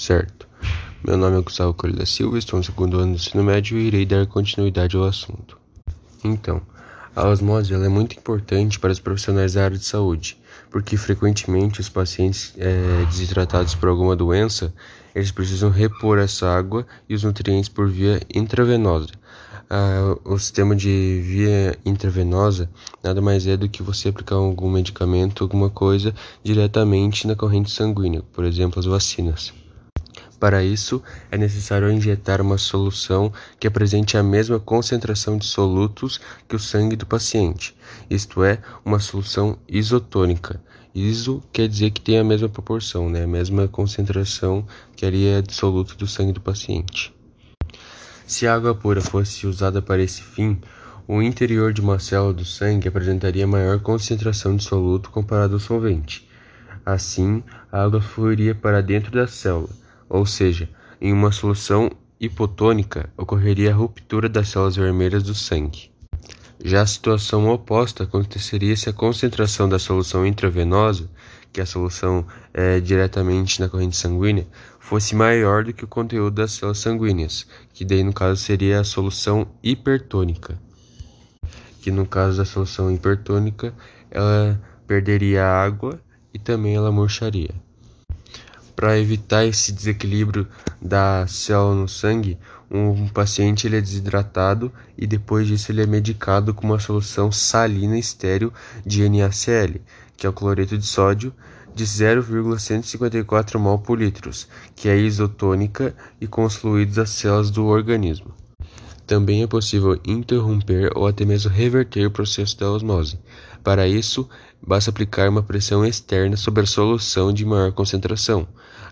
Certo. Meu nome é Gustavo Coelho da Silva, estou no segundo ano do ensino médio e irei dar continuidade ao assunto. Então, a osmose é muito importante para os profissionais da área de saúde, porque frequentemente os pacientes é, desidratados por alguma doença, eles precisam repor essa água e os nutrientes por via intravenosa. Ah, o sistema de via intravenosa nada mais é do que você aplicar algum medicamento, alguma coisa diretamente na corrente sanguínea, por exemplo, as vacinas. Para isso, é necessário injetar uma solução que apresente a mesma concentração de solutos que o sangue do paciente, isto é, uma solução isotônica. Iso quer dizer que tem a mesma proporção, né? a mesma concentração que ali é de soluto do sangue do paciente. Se a água pura fosse usada para esse fim, o interior de uma célula do sangue apresentaria maior concentração de soluto comparado ao solvente. Assim, a água fluiria para dentro da célula ou seja, em uma solução hipotônica ocorreria a ruptura das células vermelhas do sangue. Já a situação oposta aconteceria se a concentração da solução intravenosa, que é a solução é, diretamente na corrente sanguínea, fosse maior do que o conteúdo das células sanguíneas, que daí no caso seria a solução hipertônica. Que no caso da solução hipertônica, ela perderia água e também ela murcharia. Para evitar esse desequilíbrio da célula no sangue, um paciente ele é desidratado e depois disso ele é medicado com uma solução salina estéril de NaCl, que é o cloreto de sódio, de 0,154 mol por litro, que é isotônica e com os fluidos das células do organismo. Também é possível interromper ou até mesmo reverter o processo da osmose. Para isso, basta aplicar uma pressão externa sobre a solução de maior concentração.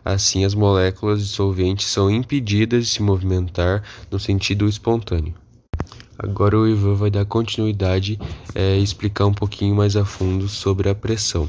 Assim, as moléculas dissolventes são impedidas de se movimentar no sentido espontâneo. Agora o Ivan vai dar continuidade é, e explicar um pouquinho mais a fundo sobre a pressão.